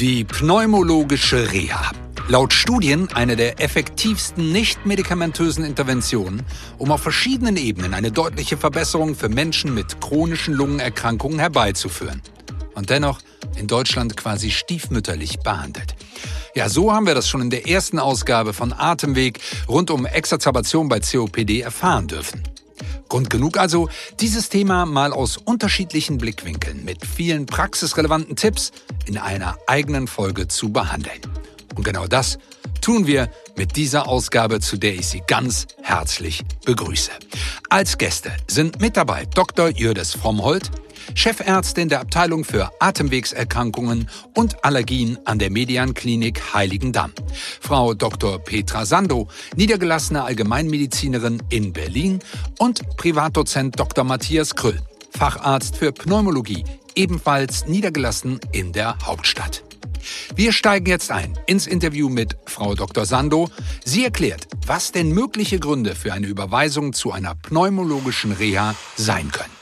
Die pneumologische Reha. Laut Studien eine der effektivsten nicht-medikamentösen Interventionen, um auf verschiedenen Ebenen eine deutliche Verbesserung für Menschen mit chronischen Lungenerkrankungen herbeizuführen. Und dennoch in Deutschland quasi stiefmütterlich behandelt. Ja, so haben wir das schon in der ersten Ausgabe von Atemweg rund um Exazerbation bei COPD erfahren dürfen. Grund genug also, dieses Thema mal aus unterschiedlichen Blickwinkeln mit vielen praxisrelevanten Tipps in einer eigenen Folge zu behandeln. Und genau das tun wir mit dieser Ausgabe, zu der ich Sie ganz herzlich begrüße. Als Gäste sind mit dabei Dr. Jürdes Frommhold, Chefärztin der Abteilung für Atemwegserkrankungen und Allergien an der Median Klinik Heiligendamm. Frau Dr. Petra Sando, niedergelassene Allgemeinmedizinerin in Berlin und Privatdozent Dr. Matthias Krüll, Facharzt für Pneumologie, ebenfalls niedergelassen in der Hauptstadt. Wir steigen jetzt ein ins Interview mit Frau Dr. Sando. Sie erklärt, was denn mögliche Gründe für eine Überweisung zu einer pneumologischen Reha sein können.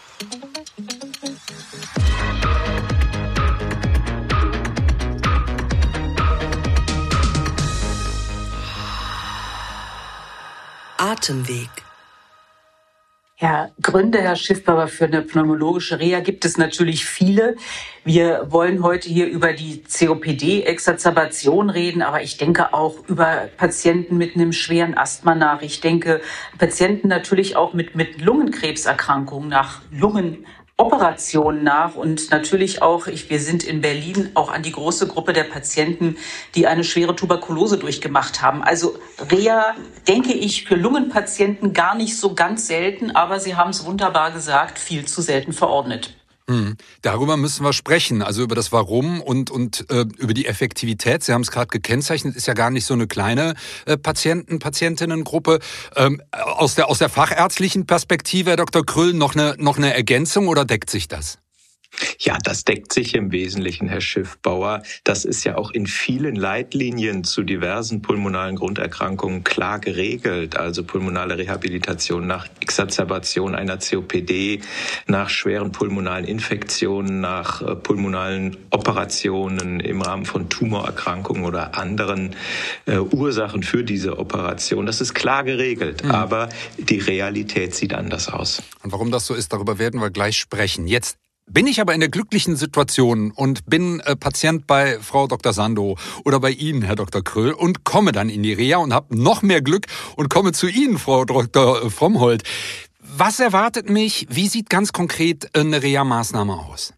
Atemweg. Ja, Gründe, Herr Schiffbauer, für eine pneumologische Reha gibt es natürlich viele. Wir wollen heute hier über die COPD-Exacerbation reden, aber ich denke auch über Patienten mit einem schweren Asthma nach. Ich denke Patienten natürlich auch mit, mit Lungenkrebserkrankungen nach Lungen Operationen nach und natürlich auch, ich, wir sind in Berlin auch an die große Gruppe der Patienten, die eine schwere Tuberkulose durchgemacht haben. Also Reha, denke ich, für Lungenpatienten gar nicht so ganz selten, aber Sie haben es wunderbar gesagt, viel zu selten verordnet. Hm. Darüber müssen wir sprechen, also über das Warum und, und äh, über die Effektivität. Sie haben es gerade gekennzeichnet, ist ja gar nicht so eine kleine äh, Patienten, Patientinnengruppe. Ähm, aus, der, aus der fachärztlichen Perspektive, Herr Dr. Krüll, noch eine, noch eine Ergänzung oder deckt sich das? Ja, das deckt sich im Wesentlichen, Herr Schiffbauer. Das ist ja auch in vielen Leitlinien zu diversen pulmonalen Grunderkrankungen klar geregelt. Also pulmonale Rehabilitation nach Exacerbation einer COPD, nach schweren pulmonalen Infektionen, nach äh, pulmonalen Operationen im Rahmen von Tumorerkrankungen oder anderen äh, Ursachen für diese Operation. Das ist klar geregelt. Mhm. Aber die Realität sieht anders aus. Und warum das so ist, darüber werden wir gleich sprechen. Jetzt bin ich aber in der glücklichen Situation und bin äh, Patient bei Frau Dr. Sando oder bei Ihnen, Herr Dr. Kröll, und komme dann in die Reha und habe noch mehr Glück und komme zu Ihnen, Frau Dr. Frommhold. Was erwartet mich? Wie sieht ganz konkret eine Reha-Maßnahme aus?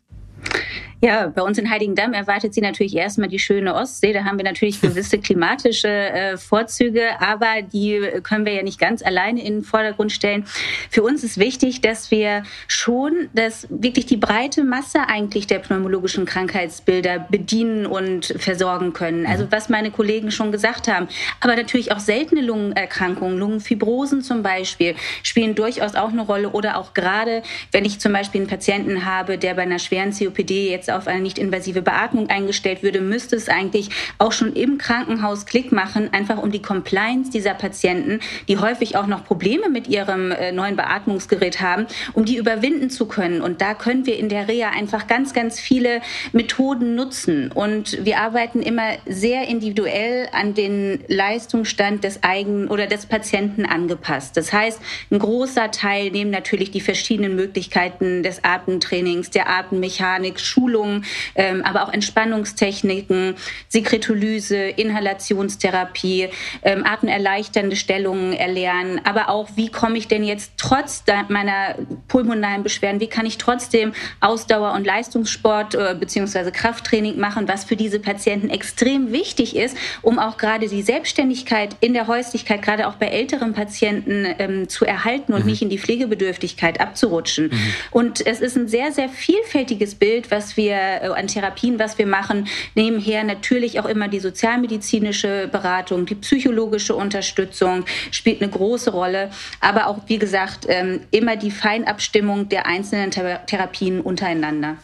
Ja, bei uns in Heiligendamm erwartet sie natürlich erstmal die schöne Ostsee. Da haben wir natürlich gewisse klimatische äh, Vorzüge, aber die können wir ja nicht ganz alleine in den Vordergrund stellen. Für uns ist wichtig, dass wir schon dass wirklich die breite Masse eigentlich der pneumologischen Krankheitsbilder bedienen und versorgen können. Also mhm. was meine Kollegen schon gesagt haben. Aber natürlich auch seltene Lungenerkrankungen, Lungenfibrosen zum Beispiel, spielen durchaus auch eine Rolle. Oder auch gerade, wenn ich zum Beispiel einen Patienten habe, der bei einer schweren COPD jetzt auf eine nicht-invasive Beatmung eingestellt würde, müsste es eigentlich auch schon im Krankenhaus Klick machen, einfach um die Compliance dieser Patienten, die häufig auch noch Probleme mit ihrem äh, neuen Beatmungsgerät haben, um die überwinden zu können. Und da können wir in der Reha einfach ganz, ganz viele Methoden nutzen. Und wir arbeiten immer sehr individuell an den Leistungsstand des eigenen oder des Patienten angepasst. Das heißt, ein großer Teil nehmen natürlich die verschiedenen Möglichkeiten des Atemtrainings, der Atemmechanik, Schulung, Bewegung, ähm, aber auch Entspannungstechniken, Sekretolyse, Inhalationstherapie, ähm, atemerleichternde Stellungen erlernen, aber auch, wie komme ich denn jetzt trotz meiner pulmonalen Beschwerden, wie kann ich trotzdem Ausdauer- und Leistungssport äh, bzw. Krafttraining machen, was für diese Patienten extrem wichtig ist, um auch gerade die Selbstständigkeit in der Häuslichkeit, gerade auch bei älteren Patienten ähm, zu erhalten und mhm. nicht in die Pflegebedürftigkeit abzurutschen. Mhm. Und es ist ein sehr, sehr vielfältiges Bild, was wir wir äh, an Therapien, was wir machen. Nebenher natürlich auch immer die sozialmedizinische Beratung, die psychologische Unterstützung spielt eine große Rolle. Aber auch, wie gesagt, ähm, immer die Feinabstimmung der einzelnen Therapien untereinander.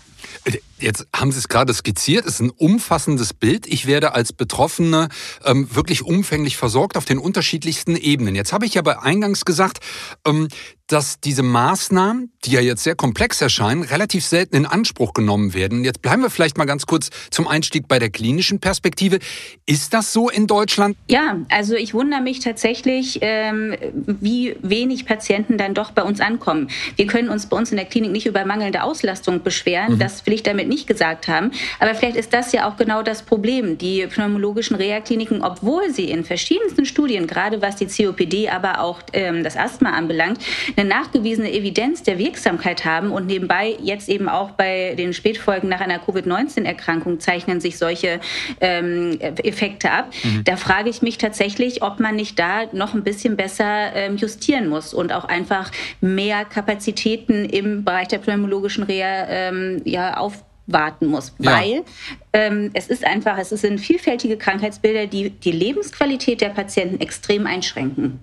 Jetzt haben Sie es gerade skizziert, es ist ein umfassendes Bild. Ich werde als Betroffene ähm, wirklich umfänglich versorgt auf den unterschiedlichsten Ebenen. Jetzt habe ich aber eingangs gesagt, ähm, dass diese Maßnahmen, die ja jetzt sehr komplex erscheinen, relativ selten in Anspruch genommen werden. Jetzt bleiben wir vielleicht mal ganz kurz zum Einstieg bei der klinischen Perspektive. Ist das so in Deutschland? Ja, also ich wundere mich tatsächlich, ähm, wie wenig Patienten dann doch bei uns ankommen. Wir können uns bei uns in der Klinik nicht über mangelnde Auslastung beschweren. Mhm. Das will ich damit nicht gesagt haben. Aber vielleicht ist das ja auch genau das Problem. Die pneumologischen Reha-Kliniken, obwohl sie in verschiedensten Studien, gerade was die COPD, aber auch ähm, das Asthma anbelangt, eine nachgewiesene Evidenz der Wirksamkeit haben und nebenbei jetzt eben auch bei den Spätfolgen nach einer Covid-19-Erkrankung zeichnen sich solche ähm, Effekte ab. Mhm. Da frage ich mich tatsächlich, ob man nicht da noch ein bisschen besser ähm, justieren muss und auch einfach mehr Kapazitäten im Bereich der pneumologischen Reha ähm, ja, aufwarten muss, ja. weil ähm, es ist einfach, es sind vielfältige Krankheitsbilder, die die Lebensqualität der Patienten extrem einschränken.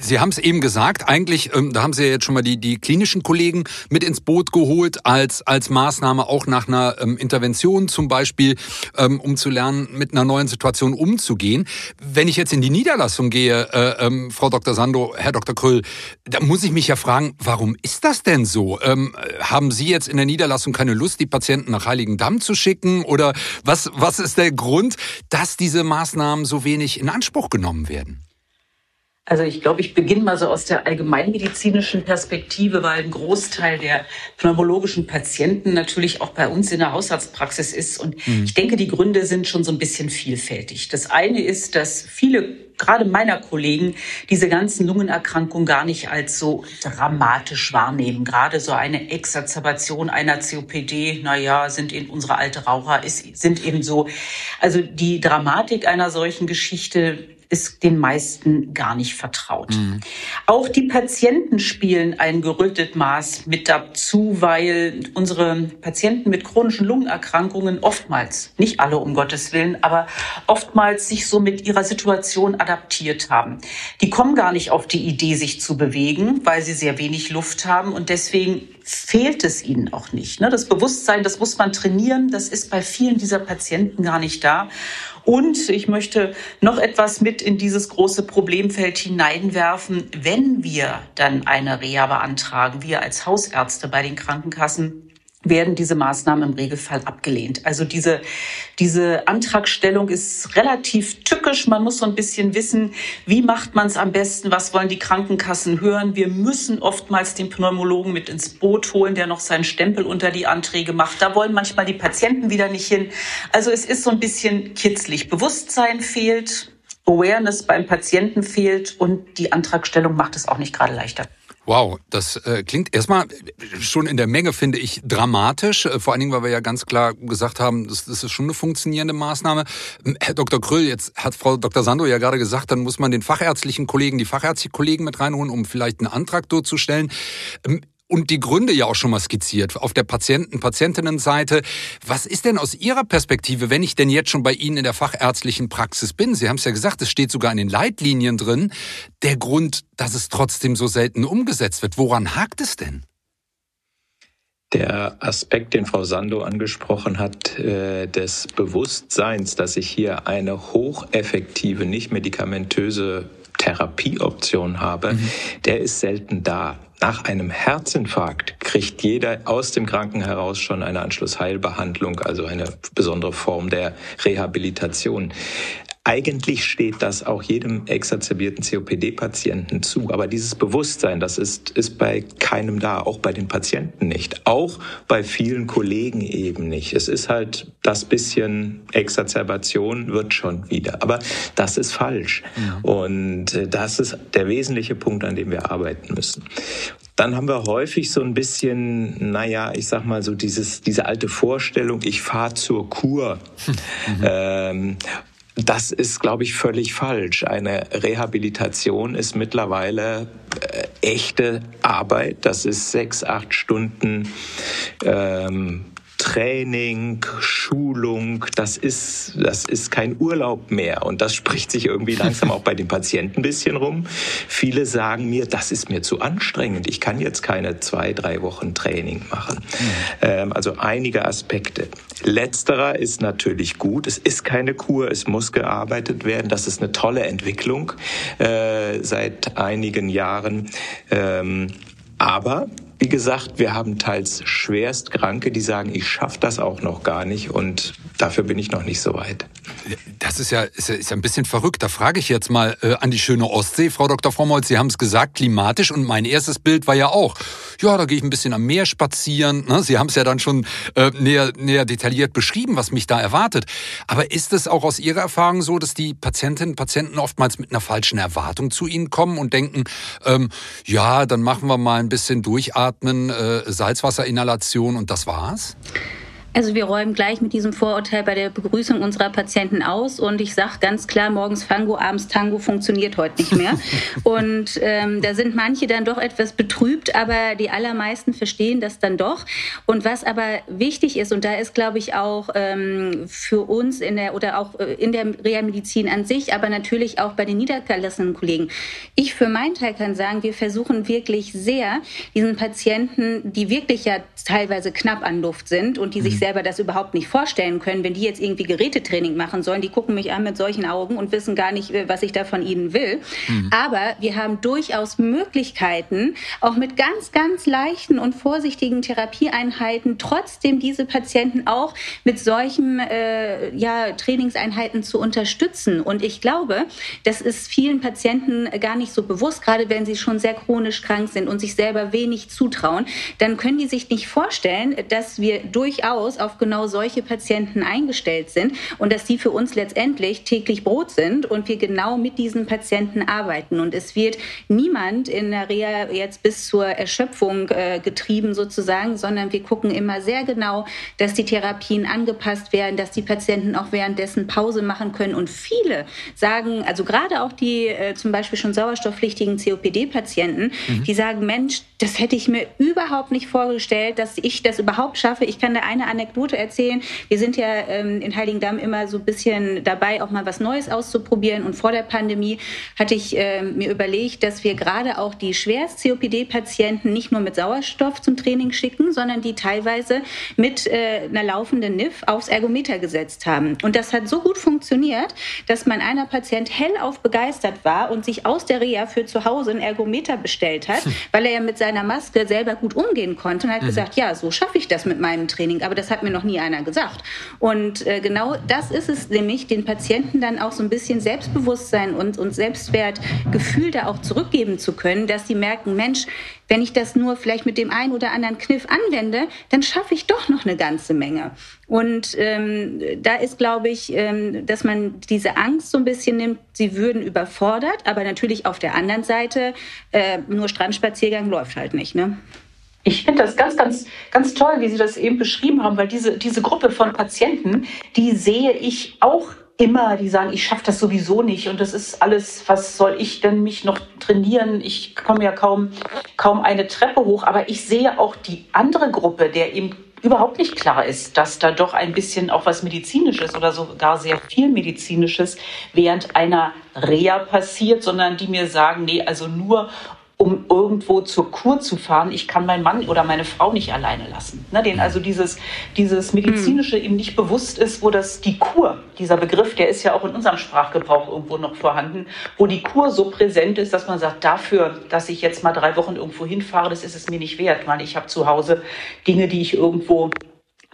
Sie haben es eben gesagt, eigentlich, ähm, da haben Sie ja jetzt schon mal die, die klinischen Kollegen mit ins Boot geholt als, als Maßnahme auch nach einer ähm, Intervention zum Beispiel, ähm, um zu lernen, mit einer neuen Situation umzugehen. Wenn ich jetzt in die Niederlassung gehe, äh, ähm, Frau Dr. Sando, Herr Dr. Kröll, da muss ich mich ja fragen, warum ist das denn so? Ähm, haben Sie jetzt in der Niederlassung keine Lust, die Patienten nach Heiligendamm zu schicken? Oder was, was ist der Grund, dass diese Maßnahmen so wenig in Anspruch genommen werden? Also ich glaube, ich beginne mal so aus der allgemeinmedizinischen Perspektive, weil ein Großteil der pneumologischen Patienten natürlich auch bei uns in der Hausarztpraxis ist. Und mhm. ich denke, die Gründe sind schon so ein bisschen vielfältig. Das eine ist, dass viele gerade meiner Kollegen diese ganzen Lungenerkrankungen gar nicht als so dramatisch wahrnehmen. Gerade so eine Exazerbation einer COPD, na ja, sind eben unsere alte Raucher, ist, sind eben so. Also die Dramatik einer solchen Geschichte ist den meisten gar nicht vertraut. Mhm. Auch die Patienten spielen ein gerüttet Maß mit dazu, weil unsere Patienten mit chronischen Lungenerkrankungen oftmals, nicht alle um Gottes Willen, aber oftmals sich so mit ihrer Situation adaptiert haben. Die kommen gar nicht auf die Idee, sich zu bewegen, weil sie sehr wenig Luft haben und deswegen fehlt es ihnen auch nicht. Ne? Das Bewusstsein, das muss man trainieren, das ist bei vielen dieser Patienten gar nicht da. Und ich möchte noch etwas mit in dieses große Problemfeld hineinwerfen. Wenn wir dann eine Reha beantragen, wir als Hausärzte bei den Krankenkassen, werden diese Maßnahmen im Regelfall abgelehnt. Also diese, diese Antragstellung ist relativ tückisch. Man muss so ein bisschen wissen, wie macht man es am besten, was wollen die Krankenkassen hören. Wir müssen oftmals den Pneumologen mit ins Boot holen, der noch seinen Stempel unter die Anträge macht. Da wollen manchmal die Patienten wieder nicht hin. Also es ist so ein bisschen kitzlig. Bewusstsein fehlt, Awareness beim Patienten fehlt und die Antragstellung macht es auch nicht gerade leichter. Wow, das äh, klingt erstmal schon in der Menge, finde ich, dramatisch. Äh, vor allen Dingen, weil wir ja ganz klar gesagt haben, das, das ist schon eine funktionierende Maßnahme. Ähm, Herr Dr. Kröll, jetzt hat Frau Dr. Sando ja gerade gesagt, dann muss man den fachärztlichen Kollegen, die fachärztlichen Kollegen mit reinholen, um vielleicht einen Antrag durchzustellen. Und die Gründe ja auch schon mal skizziert auf der Patienten Patientinnenseite. Was ist denn aus Ihrer Perspektive, wenn ich denn jetzt schon bei Ihnen in der fachärztlichen Praxis bin? Sie haben es ja gesagt, es steht sogar in den Leitlinien drin, der Grund, dass es trotzdem so selten umgesetzt wird. Woran hakt es denn? Der Aspekt, den Frau Sando angesprochen hat, äh, des Bewusstseins, dass ich hier eine hocheffektive, nicht medikamentöse Therapieoption habe, mhm. der ist selten da. Nach einem Herzinfarkt kriegt jeder aus dem Kranken heraus schon eine Anschlussheilbehandlung, also eine besondere Form der Rehabilitation. Eigentlich steht das auch jedem exazerbierten COPD-Patienten zu. Aber dieses Bewusstsein, das ist, ist bei keinem da, auch bei den Patienten nicht. Auch bei vielen Kollegen eben nicht. Es ist halt das bisschen Exazerbation wird schon wieder. Aber das ist falsch. Ja. Und äh, das ist der wesentliche Punkt, an dem wir arbeiten müssen. Dann haben wir häufig so ein bisschen, naja, ich sag mal so dieses, diese alte Vorstellung, ich fahre zur Kur. Mhm. Ähm, das ist, glaube ich, völlig falsch. Eine Rehabilitation ist mittlerweile äh, echte Arbeit. Das ist sechs, acht Stunden ähm, Training, Schulung, das ist, das ist kein Urlaub mehr. Und das spricht sich irgendwie langsam auch bei den Patienten ein bisschen rum. Viele sagen mir, das ist mir zu anstrengend. Ich kann jetzt keine zwei, drei Wochen Training machen. Mhm. Ähm, also einige Aspekte. Letzterer ist natürlich gut. Es ist keine Kur, es muss gearbeitet werden. Das ist eine tolle Entwicklung äh, seit einigen Jahren. Ähm, aber wie gesagt, wir haben teils Schwerstkranke, die sagen, ich schaffe das auch noch gar nicht und dafür bin ich noch nicht so weit. Das ist ja, ist ja, ist ja ein bisschen verrückt. Da frage ich jetzt mal äh, an die schöne Ostsee, Frau Dr. Frommholz. Sie haben es gesagt, klimatisch. Und mein erstes Bild war ja auch, ja, da gehe ich ein bisschen am Meer spazieren. Ne? Sie haben es ja dann schon äh, näher, näher detailliert beschrieben, was mich da erwartet. Aber ist es auch aus Ihrer Erfahrung so, dass die Patientinnen und Patienten oftmals mit einer falschen Erwartung zu Ihnen kommen und denken, ähm, ja, dann machen wir mal ein bisschen durchatmen Atmen, äh, Salzwasserinhalation und das war's? Also wir räumen gleich mit diesem Vorurteil bei der Begrüßung unserer Patienten aus und ich sage ganz klar, morgens Fango, abends Tango funktioniert heute nicht mehr. und ähm, da sind manche dann doch etwas betrübt, aber die allermeisten verstehen das dann doch. Und was aber wichtig ist, und da ist, glaube ich, auch ähm, für uns in der oder auch äh, in der Reha-Medizin an sich, aber natürlich auch bei den niedergelassenen Kollegen. Ich für meinen Teil kann sagen, wir versuchen wirklich sehr, diesen Patienten, die wirklich ja teilweise knapp an Luft sind und die sich mhm selber das überhaupt nicht vorstellen können, wenn die jetzt irgendwie Gerätetraining machen sollen. Die gucken mich an mit solchen Augen und wissen gar nicht, äh, was ich da von ihnen will. Mhm. Aber wir haben durchaus Möglichkeiten, auch mit ganz, ganz leichten und vorsichtigen Therapieeinheiten trotzdem diese Patienten auch mit solchen äh, ja, Trainingseinheiten zu unterstützen. Und ich glaube, das ist vielen Patienten gar nicht so bewusst, gerade wenn sie schon sehr chronisch krank sind und sich selber wenig zutrauen, dann können die sich nicht vorstellen, dass wir durchaus Haus auf genau solche Patienten eingestellt sind und dass die für uns letztendlich täglich Brot sind und wir genau mit diesen Patienten arbeiten. Und es wird niemand in der Reha jetzt bis zur Erschöpfung äh, getrieben sozusagen, sondern wir gucken immer sehr genau, dass die Therapien angepasst werden, dass die Patienten auch währenddessen Pause machen können. Und viele sagen, also gerade auch die äh, zum Beispiel schon sauerstoffpflichtigen COPD-Patienten, mhm. die sagen, Mensch, das hätte ich mir überhaupt nicht vorgestellt, dass ich das überhaupt schaffe. Ich kann da eine Anekdote erzählen. Wir sind ja ähm, in Heiligendamm immer so ein bisschen dabei, auch mal was Neues auszuprobieren. Und vor der Pandemie hatte ich äh, mir überlegt, dass wir gerade auch die schwerst COPD-Patienten nicht nur mit Sauerstoff zum Training schicken, sondern die teilweise mit äh, einer laufenden NIF aufs Ergometer gesetzt haben. Und das hat so gut funktioniert, dass mein einer Patient hellauf begeistert war und sich aus der Reha für zu Hause ein Ergometer bestellt hat, weil er ja mit seiner Maske selber gut umgehen konnte und hat mhm. gesagt, ja, so schaffe ich das mit meinem Training. Aber das hat mir noch nie einer gesagt. Und äh, genau das ist es nämlich, den Patienten dann auch so ein bisschen Selbstbewusstsein und, und Selbstwertgefühl da auch zurückgeben zu können, dass sie merken, Mensch, wenn ich das nur vielleicht mit dem einen oder anderen Kniff anwende, dann schaffe ich doch noch eine ganze Menge. Und ähm, da ist, glaube ich, ähm, dass man diese Angst so ein bisschen nimmt, sie würden überfordert, aber natürlich auf der anderen Seite, äh, nur Strandspaziergang läuft halt nicht. Ne? Ich finde das ganz, ganz, ganz toll, wie Sie das eben beschrieben haben, weil diese, diese Gruppe von Patienten, die sehe ich auch immer, die sagen, ich schaffe das sowieso nicht und das ist alles, was soll ich denn mich noch trainieren? Ich komme ja kaum, kaum eine Treppe hoch, aber ich sehe auch die andere Gruppe, der eben überhaupt nicht klar ist, dass da doch ein bisschen auch was Medizinisches oder sogar sehr viel Medizinisches während einer Reha passiert, sondern die mir sagen, nee, also nur um irgendwo zur Kur zu fahren. Ich kann meinen Mann oder meine Frau nicht alleine lassen. Ne, denen also dieses, dieses medizinische mhm. eben nicht bewusst ist, wo das die Kur, dieser Begriff, der ist ja auch in unserem Sprachgebrauch irgendwo noch vorhanden, wo die Kur so präsent ist, dass man sagt, dafür, dass ich jetzt mal drei Wochen irgendwo hinfahre, das ist es mir nicht wert, weil ich habe zu Hause Dinge, die ich irgendwo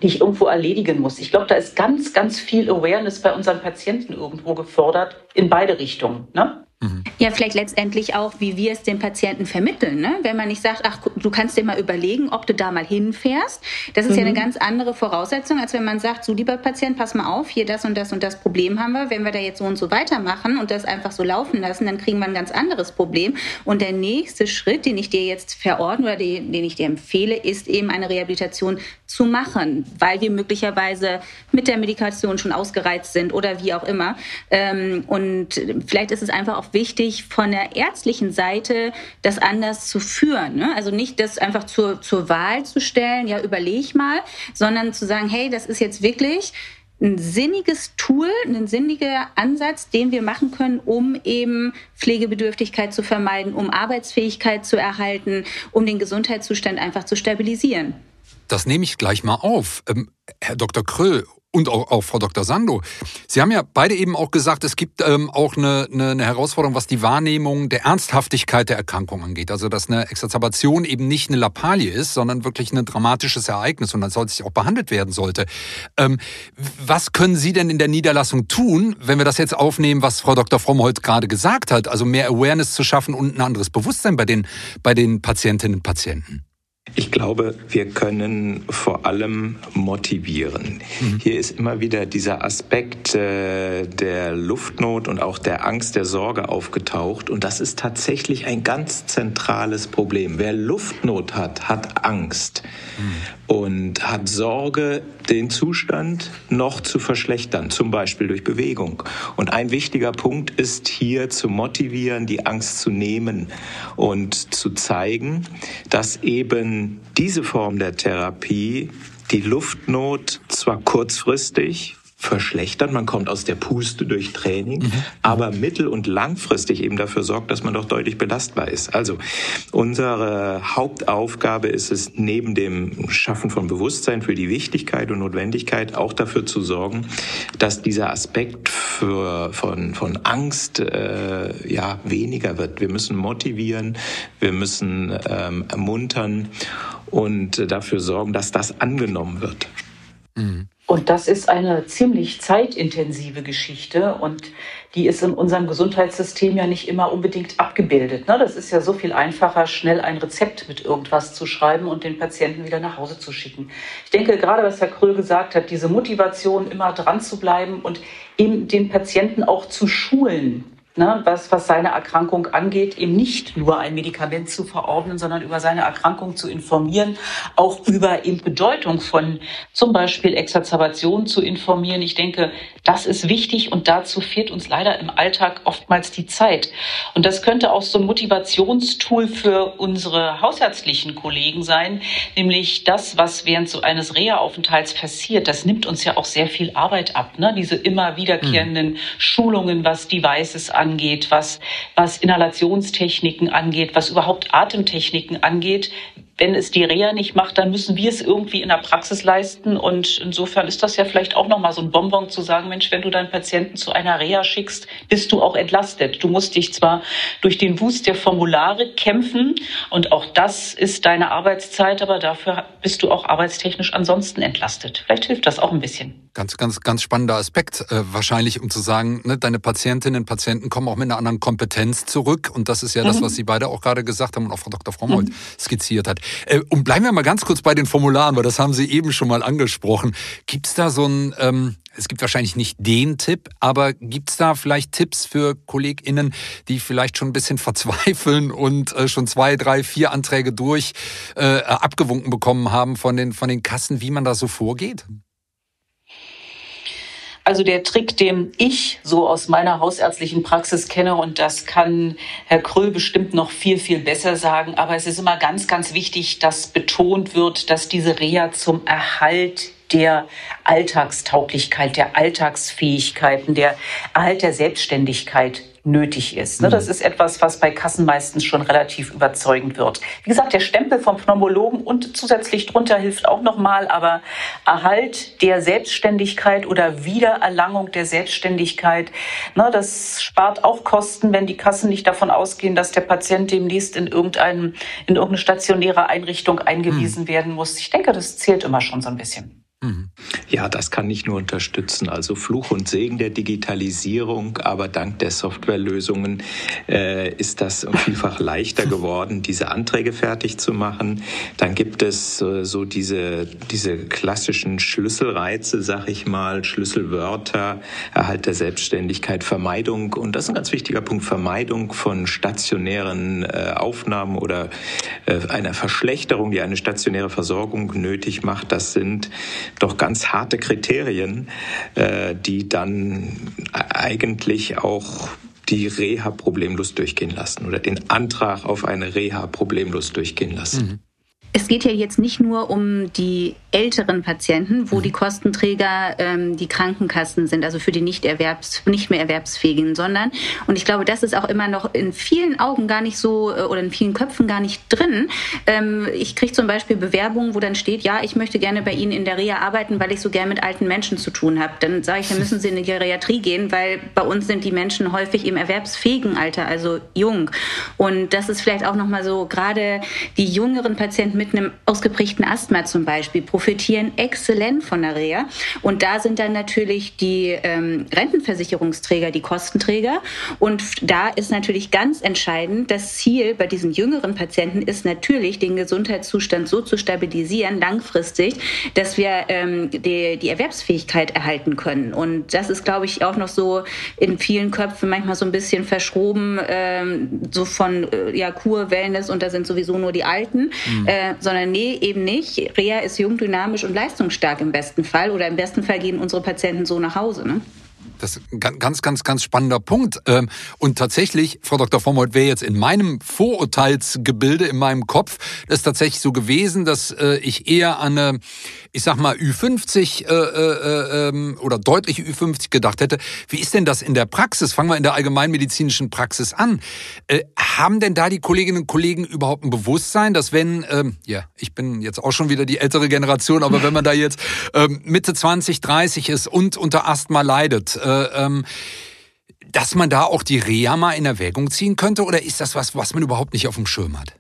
die ich irgendwo erledigen muss. Ich glaube, da ist ganz, ganz viel Awareness bei unseren Patienten irgendwo gefordert in beide Richtungen. Ne? Mhm. Ja, vielleicht letztendlich auch, wie wir es den Patienten vermitteln. Ne? Wenn man nicht sagt, ach, du kannst dir mal überlegen, ob du da mal hinfährst. Das ist mhm. ja eine mhm. ganz andere Voraussetzung, als wenn man sagt, so lieber Patient, pass mal auf, hier das und das und das Problem haben wir. Wenn wir da jetzt so und so weitermachen und das einfach so laufen lassen, dann kriegen wir ein ganz anderes Problem. Und der nächste Schritt, den ich dir jetzt verordne oder den, den ich dir empfehle, ist eben eine Rehabilitation zu machen, weil wir möglicherweise mit der Medikation schon ausgereizt sind oder wie auch immer. Ähm, und vielleicht ist es einfach auch wichtig, von der ärztlichen Seite das anders zu führen. Ne? Also nicht das einfach zur, zur Wahl zu stellen, ja, überleg mal, sondern zu sagen, hey, das ist jetzt wirklich ein sinniges Tool, ein sinniger Ansatz, den wir machen können, um eben Pflegebedürftigkeit zu vermeiden, um Arbeitsfähigkeit zu erhalten, um den Gesundheitszustand einfach zu stabilisieren. Das nehme ich gleich mal auf. Ähm, Herr Dr. Kröll, und auch, auch Frau Dr. Sando. Sie haben ja beide eben auch gesagt, es gibt ähm, auch eine, eine, eine Herausforderung, was die Wahrnehmung der Ernsthaftigkeit der Erkrankung angeht. Also dass eine Exazerbation eben nicht eine Lappalie ist, sondern wirklich ein dramatisches Ereignis und dann sollte sich auch behandelt werden sollte. Ähm, was können Sie denn in der Niederlassung tun, wenn wir das jetzt aufnehmen, was Frau Dr. Frommholz gerade gesagt hat, also mehr Awareness zu schaffen und ein anderes Bewusstsein bei den, bei den Patientinnen und Patienten? Ich glaube, wir können vor allem motivieren. Mhm. Hier ist immer wieder dieser Aspekt äh, der Luftnot und auch der Angst, der Sorge aufgetaucht. Und das ist tatsächlich ein ganz zentrales Problem. Wer Luftnot hat, hat Angst. Mhm und hat Sorge, den Zustand noch zu verschlechtern, zum Beispiel durch Bewegung. Und ein wichtiger Punkt ist hier zu motivieren, die Angst zu nehmen und zu zeigen, dass eben diese Form der Therapie die Luftnot zwar kurzfristig verschlechtert. Man kommt aus der Puste durch Training, mhm. aber mittel- und langfristig eben dafür sorgt, dass man doch deutlich belastbar ist. Also unsere Hauptaufgabe ist es, neben dem Schaffen von Bewusstsein für die Wichtigkeit und Notwendigkeit auch dafür zu sorgen, dass dieser Aspekt für, von, von Angst äh, ja weniger wird. Wir müssen motivieren, wir müssen ähm, ermuntern und dafür sorgen, dass das angenommen wird. Mhm. Und das ist eine ziemlich zeitintensive Geschichte und die ist in unserem Gesundheitssystem ja nicht immer unbedingt abgebildet. Ne? Das ist ja so viel einfacher, schnell ein Rezept mit irgendwas zu schreiben und den Patienten wieder nach Hause zu schicken. Ich denke, gerade was Herr Kröll gesagt hat, diese Motivation, immer dran zu bleiben und eben den Patienten auch zu schulen, ne, was, was seine Erkrankung angeht, eben nicht nur ein Medikament zu verordnen, sondern über seine Erkrankung zu informieren, auch über eben Bedeutung von zum Beispiel Exacerbation zu informieren. Ich denke, das ist wichtig und dazu fehlt uns leider im Alltag oftmals die Zeit. Und das könnte auch so ein Motivationstool für unsere hausärztlichen Kollegen sein, nämlich das, was während so eines Reha-Aufenthalts passiert, das nimmt uns ja auch sehr viel Arbeit ab. Ne? Diese immer wiederkehrenden mhm. Schulungen, was Devices angeht, was, was Inhalationstechniken angeht, was überhaupt Atemtechniken angeht, wenn es die Reha nicht macht, dann müssen wir es irgendwie in der Praxis leisten. Und insofern ist das ja vielleicht auch nochmal so ein Bonbon zu sagen, Mensch, wenn du deinen Patienten zu einer Reha schickst, bist du auch entlastet. Du musst dich zwar durch den Wust der Formulare kämpfen und auch das ist deine Arbeitszeit, aber dafür bist du auch arbeitstechnisch ansonsten entlastet. Vielleicht hilft das auch ein bisschen. Ganz, ganz, ganz spannender Aspekt äh, wahrscheinlich, um zu sagen, ne, deine Patientinnen und Patienten kommen auch mit einer anderen Kompetenz zurück. Und das ist ja mhm. das, was Sie beide auch gerade gesagt haben und auch Frau Dr. Frommold mhm. skizziert hat. Äh, und bleiben wir mal ganz kurz bei den Formularen, weil das haben Sie eben schon mal angesprochen. Gibt es da so ein, ähm, es gibt wahrscheinlich nicht den Tipp, aber gibt es da vielleicht Tipps für KollegInnen, die vielleicht schon ein bisschen verzweifeln und äh, schon zwei, drei, vier Anträge durch äh, abgewunken bekommen haben von den, von den Kassen, wie man da so vorgeht? Also der Trick, den ich so aus meiner hausärztlichen Praxis kenne, und das kann Herr Kröll bestimmt noch viel, viel besser sagen, aber es ist immer ganz, ganz wichtig, dass betont wird, dass diese Reha zum Erhalt der Alltagstauglichkeit, der Alltagsfähigkeiten, der Erhalt der Selbstständigkeit nötig ist. Ne? Das mhm. ist etwas, was bei Kassen meistens schon relativ überzeugend wird. Wie gesagt, der Stempel vom Pneumologen und zusätzlich drunter hilft auch nochmal, aber Erhalt der Selbstständigkeit oder Wiedererlangung der Selbstständigkeit, ne, das spart auch Kosten, wenn die Kassen nicht davon ausgehen, dass der Patient demnächst in irgendeinem, in irgendeine stationäre Einrichtung eingewiesen mhm. werden muss. Ich denke, das zählt immer schon so ein bisschen. Mhm. Ja, das kann ich nur unterstützen. Also Fluch und Segen der Digitalisierung, aber dank der Softwarelösungen äh, ist das vielfach leichter geworden, diese Anträge fertig zu machen. Dann gibt es äh, so diese, diese klassischen Schlüsselreize, sag ich mal, Schlüsselwörter, Erhalt der Selbstständigkeit, Vermeidung und das ist ein ganz wichtiger Punkt, Vermeidung von stationären äh, Aufnahmen oder äh, einer Verschlechterung, die eine stationäre Versorgung nötig macht. Das sind doch ganz harte Kriterien, äh, die dann eigentlich auch die Reha problemlos durchgehen lassen oder den Antrag auf eine Reha problemlos durchgehen lassen. Mhm. Es geht ja jetzt nicht nur um die älteren Patienten, wo mhm. die Kostenträger ähm, die Krankenkassen sind, also für die nicht, erwerbs-, nicht mehr Erwerbsfähigen, sondern, und ich glaube, das ist auch immer noch in vielen Augen gar nicht so äh, oder in vielen Köpfen gar nicht drin. Ähm, ich kriege zum Beispiel Bewerbungen, wo dann steht, ja, ich möchte gerne bei Ihnen in der Reha arbeiten, weil ich so gerne mit alten Menschen zu tun habe. Dann sage ich, dann müssen Sie in die Geriatrie gehen, weil bei uns sind die Menschen häufig im erwerbsfähigen Alter, also jung. Und das ist vielleicht auch nochmal so, gerade die jüngeren Patienten mit einem ausgeprägten Asthma zum Beispiel, profitieren exzellent von der Reha. Und da sind dann natürlich die ähm, Rentenversicherungsträger die Kostenträger. Und da ist natürlich ganz entscheidend, das Ziel bei diesen jüngeren Patienten ist natürlich, den Gesundheitszustand so zu stabilisieren, langfristig, dass wir ähm, die, die Erwerbsfähigkeit erhalten können. Und das ist, glaube ich, auch noch so in vielen Köpfen manchmal so ein bisschen verschroben, ähm, so von äh, ja, Kur, Wellness und da sind sowieso nur die Alten, mhm. äh, sondern nee, eben nicht. Reha ist jung, dynamisch und leistungsstark im besten Fall oder im besten Fall gehen unsere Patienten so nach Hause. Ne? Das ist ein ganz, ganz, ganz spannender Punkt. Ähm, und tatsächlich, Frau Dr. Vormold, wäre jetzt in meinem Vorurteilsgebilde, in meinem Kopf, das tatsächlich so gewesen, dass äh, ich eher an eine, ich sag mal, Ü50 äh, äh, ähm, oder deutlich Ü50 gedacht hätte. Wie ist denn das in der Praxis? Fangen wir in der allgemeinmedizinischen Praxis an. Haben denn da die Kolleginnen und Kollegen überhaupt ein Bewusstsein, dass wenn, ähm, ja, ich bin jetzt auch schon wieder die ältere Generation, aber wenn man da jetzt Mitte 20, 30 ist und unter Asthma leidet, äh, ähm, dass man da auch die Reha mal in Erwägung ziehen könnte? Oder ist das was, was man überhaupt nicht auf dem Schirm hat?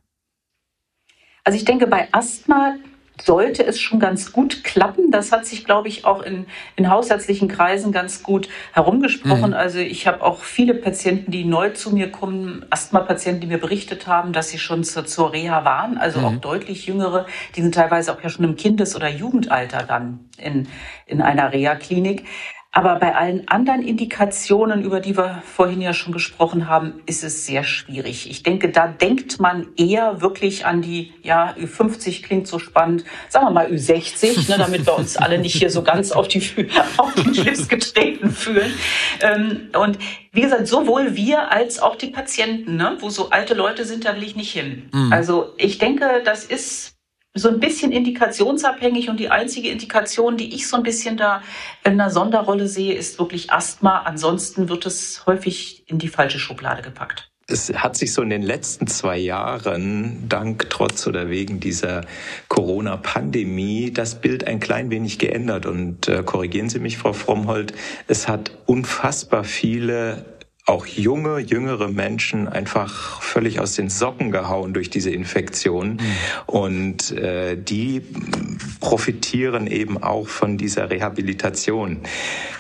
Also ich denke, bei Asthma sollte es schon ganz gut klappen. Das hat sich, glaube ich, auch in, in hausärztlichen Kreisen ganz gut herumgesprochen. Mhm. Also ich habe auch viele Patienten, die neu zu mir kommen, Asthma-Patienten, die mir berichtet haben, dass sie schon zur, zur Reha waren, also mhm. auch deutlich jüngere, die sind teilweise auch ja schon im Kindes- oder Jugendalter dann in, in einer Reha-Klinik. Aber bei allen anderen Indikationen, über die wir vorhin ja schon gesprochen haben, ist es sehr schwierig. Ich denke, da denkt man eher wirklich an die, ja, Ü50 klingt so spannend, sagen wir mal Ü60, ne, damit wir uns alle nicht hier so ganz auf, die, auf den Schlips getreten fühlen. Ähm, und wie gesagt, sowohl wir als auch die Patienten, ne, wo so alte Leute sind, da will ich nicht hin. Mhm. Also ich denke, das ist so ein bisschen indikationsabhängig und die einzige Indikation, die ich so ein bisschen da in einer Sonderrolle sehe, ist wirklich Asthma. Ansonsten wird es häufig in die falsche Schublade gepackt. Es hat sich so in den letzten zwei Jahren, dank trotz oder wegen dieser Corona-Pandemie, das Bild ein klein wenig geändert. Und äh, korrigieren Sie mich, Frau Frommhold, es hat unfassbar viele auch junge, jüngere Menschen einfach völlig aus den Socken gehauen durch diese Infektion. Mhm. Und äh, die profitieren eben auch von dieser Rehabilitation.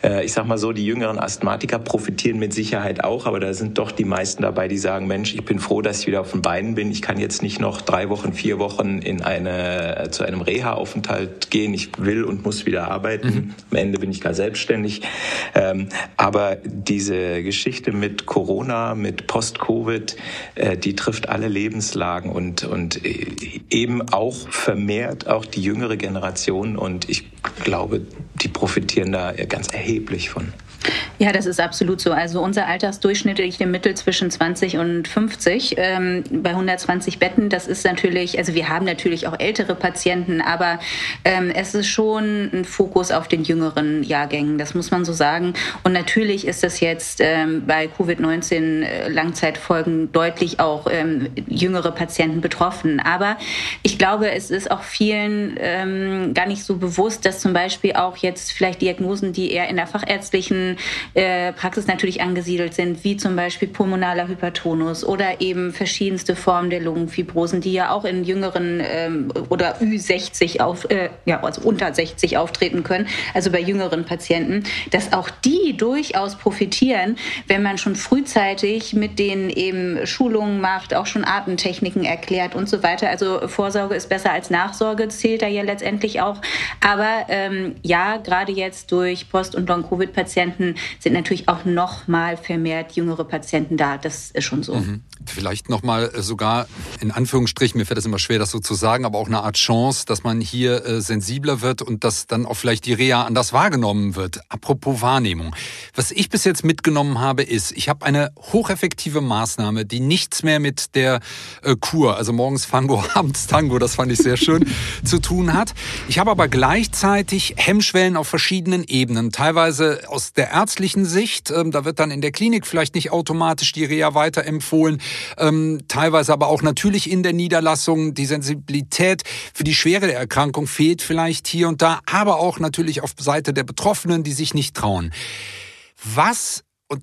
Äh, ich sag mal so, die jüngeren Asthmatiker profitieren mit Sicherheit auch, aber da sind doch die meisten dabei, die sagen, Mensch, ich bin froh, dass ich wieder auf den Beinen bin. Ich kann jetzt nicht noch drei Wochen, vier Wochen in eine, zu einem Reha-Aufenthalt gehen. Ich will und muss wieder arbeiten. Mhm. Am Ende bin ich gar selbstständig. Ähm, aber diese Geschichte mit Corona, mit Post-Covid, äh, die trifft alle Lebenslagen und, und äh, eben auch vermehrt auch die jüngere Generation. Und ich glaube, die profitieren da ganz erheblich von. Ja, das ist absolut so. Also unser Altersdurchschnitt liegt im Mittel zwischen 20 und 50 ähm, bei 120 Betten. Das ist natürlich, also wir haben natürlich auch ältere Patienten, aber ähm, es ist schon ein Fokus auf den jüngeren Jahrgängen, das muss man so sagen. Und natürlich ist das jetzt ähm, bei Covid-19 äh, Langzeitfolgen deutlich auch ähm, jüngere Patienten betroffen. Aber ich glaube, es ist auch vielen ähm, gar nicht so bewusst, dass zum Beispiel auch jetzt vielleicht Diagnosen, die eher in der fachärztlichen äh, Praxis natürlich angesiedelt sind, wie zum Beispiel pulmonaler Hypertonus oder eben verschiedenste Formen der Lungenfibrosen, die ja auch in jüngeren ähm, oder Ü60 auf, äh, ja, also unter 60 auftreten können, also bei jüngeren Patienten, dass auch die durchaus profitieren, wenn man schon frühzeitig mit denen eben Schulungen macht, auch schon Atemtechniken erklärt und so weiter. Also Vorsorge ist besser als Nachsorge, zählt da ja letztendlich auch. Aber ähm, ja, gerade jetzt durch Post- und Long-Covid-Patienten sind natürlich auch noch mal vermehrt jüngere Patienten da. Das ist schon so. Mhm. Vielleicht noch mal äh, sogar in Anführungsstrichen, mir fällt es immer schwer, das so zu sagen, aber auch eine Art Chance, dass man hier äh, sensibler wird und dass dann auch vielleicht die Reha anders wahrgenommen wird. Apropos Wahrnehmung. Was ich bis jetzt mitgenommen habe, ist, ich habe eine hocheffektive Maßnahme, die nichts mehr mit der äh, Kur, also morgens Fango, abends Tango, das fand ich sehr schön, zu tun hat. Ich habe aber gleichzeitig Hemmschwellen auf verschiedenen Ebenen. Teilweise aus der ärztlichen Sicht, ähm, da wird dann in der Klinik vielleicht nicht automatisch die Reha weiterempfohlen. Ähm, teilweise aber auch natürlich in der Niederlassung. Die Sensibilität für die Schwere der Erkrankung fehlt vielleicht hier und da, aber auch natürlich auf Seite der Betroffenen, die sich nicht trauen. Was, und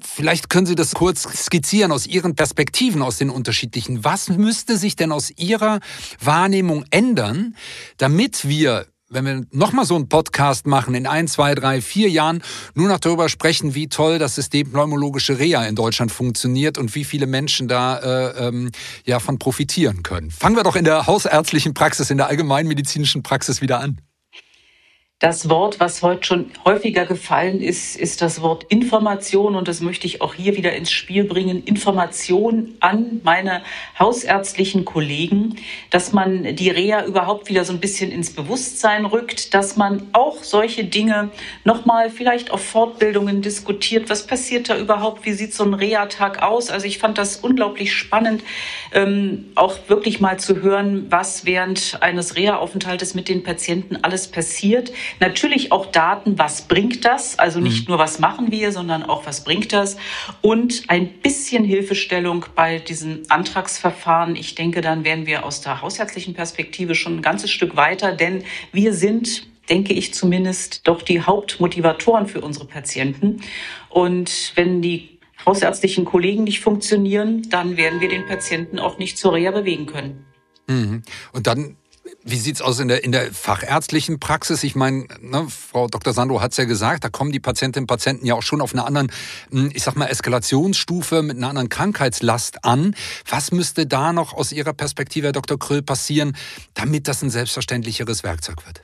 Vielleicht können Sie das kurz skizzieren aus Ihren Perspektiven, aus den unterschiedlichen. Was müsste sich denn aus Ihrer Wahrnehmung ändern, damit wir wenn wir nochmal so einen Podcast machen in ein, zwei, drei, vier Jahren, nur noch darüber sprechen, wie toll das System pneumologische Reha in Deutschland funktioniert und wie viele Menschen da äh, ähm, ja von profitieren können. Fangen wir doch in der hausärztlichen Praxis, in der allgemeinmedizinischen Praxis wieder an. Das Wort, was heute schon häufiger gefallen ist, ist das Wort Information und das möchte ich auch hier wieder ins Spiel bringen. Information an meine hausärztlichen Kollegen, dass man die Reha überhaupt wieder so ein bisschen ins Bewusstsein rückt, dass man auch solche Dinge nochmal vielleicht auf Fortbildungen diskutiert. Was passiert da überhaupt? Wie sieht so ein Reha-Tag aus? Also ich fand das unglaublich spannend, ähm, auch wirklich mal zu hören, was während eines Reha-Aufenthaltes mit den Patienten alles passiert. Natürlich auch Daten, was bringt das? Also nicht mhm. nur, was machen wir, sondern auch, was bringt das? Und ein bisschen Hilfestellung bei diesem Antragsverfahren. Ich denke, dann wären wir aus der hausärztlichen Perspektive schon ein ganzes Stück weiter, denn wir sind denke ich zumindest, doch die Hauptmotivatoren für unsere Patienten. Und wenn die hausärztlichen Kollegen nicht funktionieren, dann werden wir den Patienten auch nicht zur Reha bewegen können. Mhm. Und dann wie sieht's aus in der, in der fachärztlichen Praxis? Ich meine, ne, Frau Dr. Sandro hat's ja gesagt, da kommen die Patientinnen und Patienten ja auch schon auf einer anderen, hm, ich sag mal, Eskalationsstufe mit einer anderen Krankheitslast an. Was müsste da noch aus Ihrer Perspektive, Herr Dr. Kröll, passieren, damit das ein selbstverständlicheres Werkzeug wird?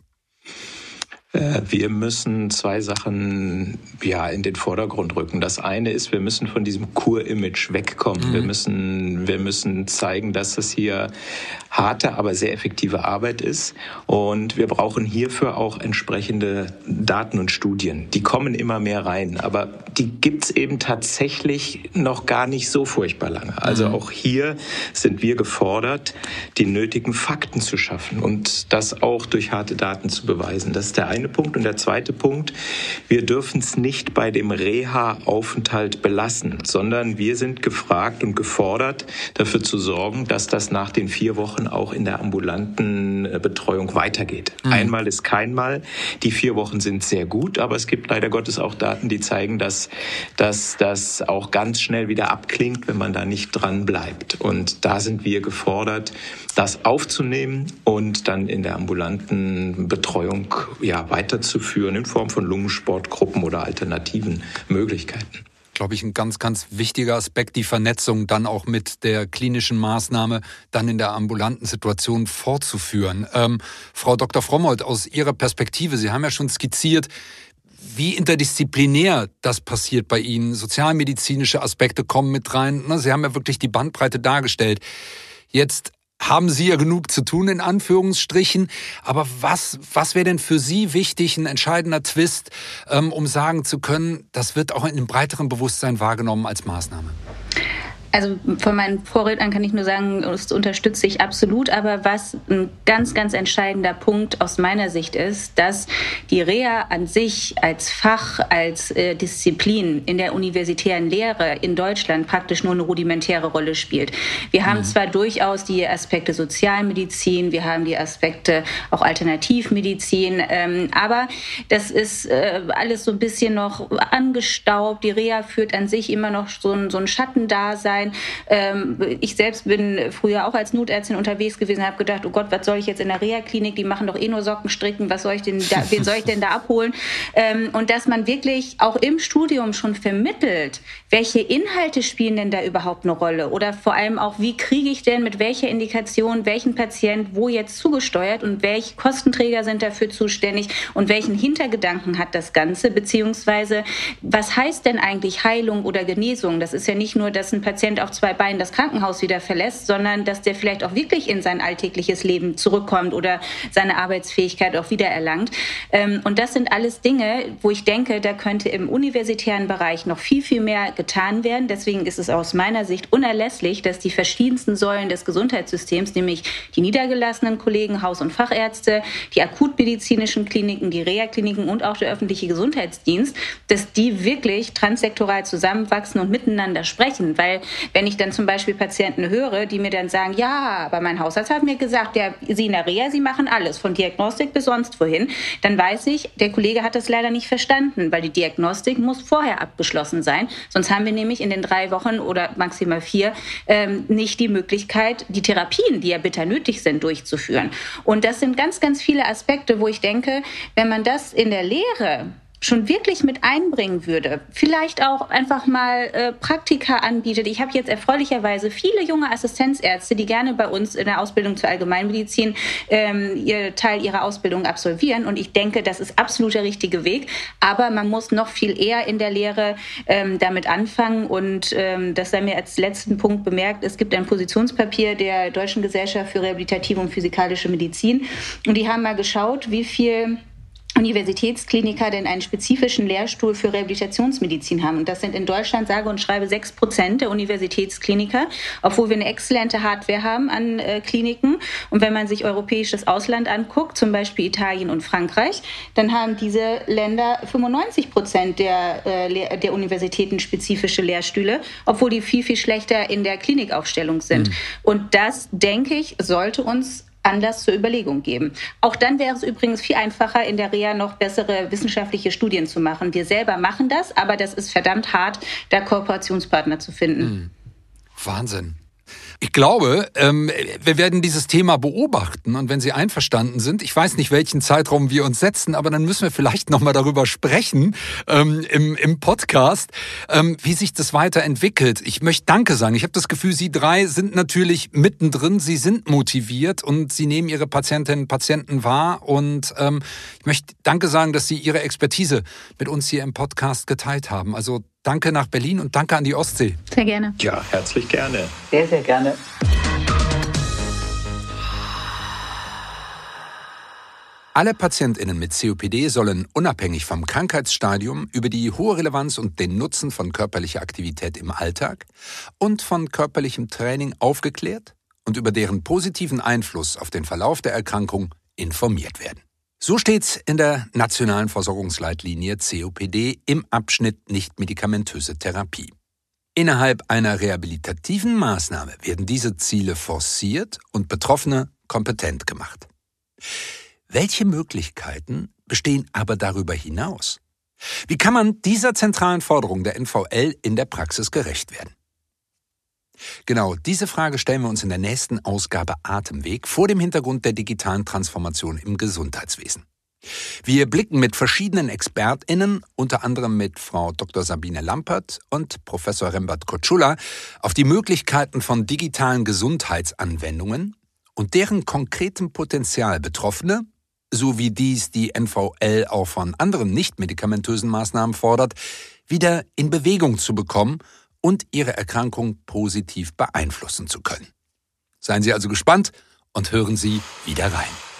Äh, wir müssen zwei Sachen ja in den Vordergrund rücken. Das eine ist, wir müssen von diesem Kur-Image wegkommen. Mhm. Wir müssen, wir müssen zeigen, dass es hier harte, aber sehr effektive Arbeit ist. Und wir brauchen hierfür auch entsprechende Daten und Studien. Die kommen immer mehr rein, aber die gibt's eben tatsächlich noch gar nicht so furchtbar lange. Also mhm. auch hier sind wir gefordert, die nötigen Fakten zu schaffen und das auch durch harte Daten zu beweisen. Das ist der eine Punkt. Und der zweite Punkt, wir dürfen es nicht bei dem Reha-Aufenthalt belassen, sondern wir sind gefragt und gefordert, dafür zu sorgen, dass das nach den vier Wochen auch in der ambulanten äh, Betreuung weitergeht. Mhm. Einmal ist keinmal. Die vier Wochen sind sehr gut, aber es gibt leider Gottes auch Daten, die zeigen, dass, dass das auch ganz schnell wieder abklingt, wenn man da nicht dran bleibt. Und da sind wir gefordert, das aufzunehmen und dann in der ambulanten Betreuung ja, weiterzuführen in Form von Lungensportgruppen oder alternativen Möglichkeiten glaube ich, ein ganz, ganz wichtiger Aspekt, die Vernetzung dann auch mit der klinischen Maßnahme dann in der ambulanten Situation fortzuführen. Ähm, Frau Dr. Frommold, aus Ihrer Perspektive, Sie haben ja schon skizziert, wie interdisziplinär das passiert bei Ihnen. Sozialmedizinische Aspekte kommen mit rein. Sie haben ja wirklich die Bandbreite dargestellt. Jetzt haben Sie ja genug zu tun, in Anführungsstrichen. Aber was, was wäre denn für Sie wichtig, ein entscheidender Twist, ähm, um sagen zu können, das wird auch in einem breiteren Bewusstsein wahrgenommen als Maßnahme? Also von meinen Vorrednern kann ich nur sagen, das unterstütze ich absolut. Aber was ein ganz, ganz entscheidender Punkt aus meiner Sicht ist, dass die Reha an sich als Fach, als äh, Disziplin in der universitären Lehre in Deutschland praktisch nur eine rudimentäre Rolle spielt. Wir haben mhm. zwar durchaus die Aspekte Sozialmedizin, wir haben die Aspekte auch Alternativmedizin, ähm, aber das ist äh, alles so ein bisschen noch angestaubt. Die Reha führt an sich immer noch so ein, so ein Schattendasein sein. Ähm, ich selbst bin früher auch als Notärztin unterwegs gewesen, habe gedacht, oh Gott, was soll ich jetzt in der Reha-Klinik? Die machen doch eh nur Socken stricken. Was soll ich denn da, wen soll ich denn da abholen? Ähm, und dass man wirklich auch im Studium schon vermittelt, welche Inhalte spielen denn da überhaupt eine Rolle? Oder vor allem auch, wie kriege ich denn mit welcher Indikation welchen Patient wo jetzt zugesteuert und welche Kostenträger sind dafür zuständig und welchen Hintergedanken hat das Ganze? Beziehungsweise, was heißt denn eigentlich Heilung oder Genesung? Das ist ja nicht nur, dass ein Patient auf zwei Beinen das Krankenhaus wieder verlässt, sondern dass der vielleicht auch wirklich in sein alltägliches Leben zurückkommt oder seine Arbeitsfähigkeit auch wieder erlangt. Ähm, und das sind alles Dinge, wo ich denke, da könnte im universitären Bereich noch viel, viel mehr getan werden. Deswegen ist es aus meiner Sicht unerlässlich, dass die verschiedensten Säulen des Gesundheitssystems, nämlich die niedergelassenen Kollegen, Haus- und Fachärzte, die akutmedizinischen Kliniken, die Reha-Kliniken und auch der öffentliche Gesundheitsdienst, dass die wirklich transsektoral zusammenwachsen und miteinander sprechen. Weil wenn ich dann zum Beispiel Patienten höre, die mir dann sagen, ja, aber mein Hausarzt hat mir gesagt, ja, Sie in der Reha, Sie machen alles, von Diagnostik bis sonst wohin, dann weiß ich, der Kollege hat das leider nicht verstanden, weil die Diagnostik muss vorher abgeschlossen sein. Sonst haben wir nämlich in den drei Wochen oder maximal vier ähm, nicht die Möglichkeit, die Therapien, die ja bitter nötig sind, durchzuführen. Und das sind ganz, ganz viele Aspekte, wo ich denke, wenn man das in der Lehre schon wirklich mit einbringen würde, vielleicht auch einfach mal äh, Praktika anbietet. Ich habe jetzt erfreulicherweise viele junge Assistenzärzte, die gerne bei uns in der Ausbildung zur Allgemeinmedizin ähm, ihr Teil ihrer Ausbildung absolvieren. Und ich denke, das ist absolut der richtige Weg. Aber man muss noch viel eher in der Lehre ähm, damit anfangen. Und ähm, das sei mir als letzten Punkt bemerkt, es gibt ein Positionspapier der Deutschen Gesellschaft für Rehabilitative und Physikalische Medizin. Und die haben mal geschaut, wie viel Universitätskliniker denn einen spezifischen Lehrstuhl für Rehabilitationsmedizin haben. Und das sind in Deutschland, sage und schreibe, sechs Prozent der Universitätskliniker, obwohl wir eine exzellente Hardware haben an äh, Kliniken. Und wenn man sich europäisches Ausland anguckt, zum Beispiel Italien und Frankreich, dann haben diese Länder 95 Prozent der, äh, der Universitäten spezifische Lehrstühle, obwohl die viel, viel schlechter in der Klinikaufstellung sind. Mhm. Und das, denke ich, sollte uns Anlass zur Überlegung geben. Auch dann wäre es übrigens viel einfacher, in der Reha noch bessere wissenschaftliche Studien zu machen. Wir selber machen das, aber das ist verdammt hart, da Kooperationspartner zu finden. Mhm. Wahnsinn. Ich glaube, ähm, wir werden dieses Thema beobachten und wenn Sie einverstanden sind, ich weiß nicht, welchen Zeitraum wir uns setzen, aber dann müssen wir vielleicht nochmal darüber sprechen ähm, im, im Podcast, ähm, wie sich das weiterentwickelt. Ich möchte Danke sagen. Ich habe das Gefühl, Sie drei sind natürlich mittendrin, Sie sind motiviert und Sie nehmen Ihre Patientinnen und Patienten wahr und ich möchte Danke sagen, dass Sie Ihre Expertise mit uns hier im Podcast geteilt haben. Also Danke nach Berlin und danke an die Ostsee. Sehr gerne. Ja, herzlich gerne. Sehr, sehr gerne. Alle PatientInnen mit COPD sollen unabhängig vom Krankheitsstadium über die hohe Relevanz und den Nutzen von körperlicher Aktivität im Alltag und von körperlichem Training aufgeklärt und über deren positiven Einfluss auf den Verlauf der Erkrankung informiert werden. So steht's in der nationalen Versorgungsleitlinie COPD im Abschnitt nichtmedikamentöse Therapie. Innerhalb einer rehabilitativen Maßnahme werden diese Ziele forciert und Betroffene kompetent gemacht. Welche Möglichkeiten bestehen aber darüber hinaus? Wie kann man dieser zentralen Forderung der NVL in der Praxis gerecht werden? Genau, diese Frage stellen wir uns in der nächsten Ausgabe Atemweg vor dem Hintergrund der digitalen Transformation im Gesundheitswesen. Wir blicken mit verschiedenen ExpertInnen, unter anderem mit Frau Dr. Sabine Lampert und Professor Rembert Kotschula, auf die Möglichkeiten von digitalen Gesundheitsanwendungen und deren konkretem Potenzial Betroffene, so wie dies die NVL auch von anderen nicht-medikamentösen Maßnahmen fordert, wieder in Bewegung zu bekommen und ihre Erkrankung positiv beeinflussen zu können. Seien Sie also gespannt und hören Sie wieder rein.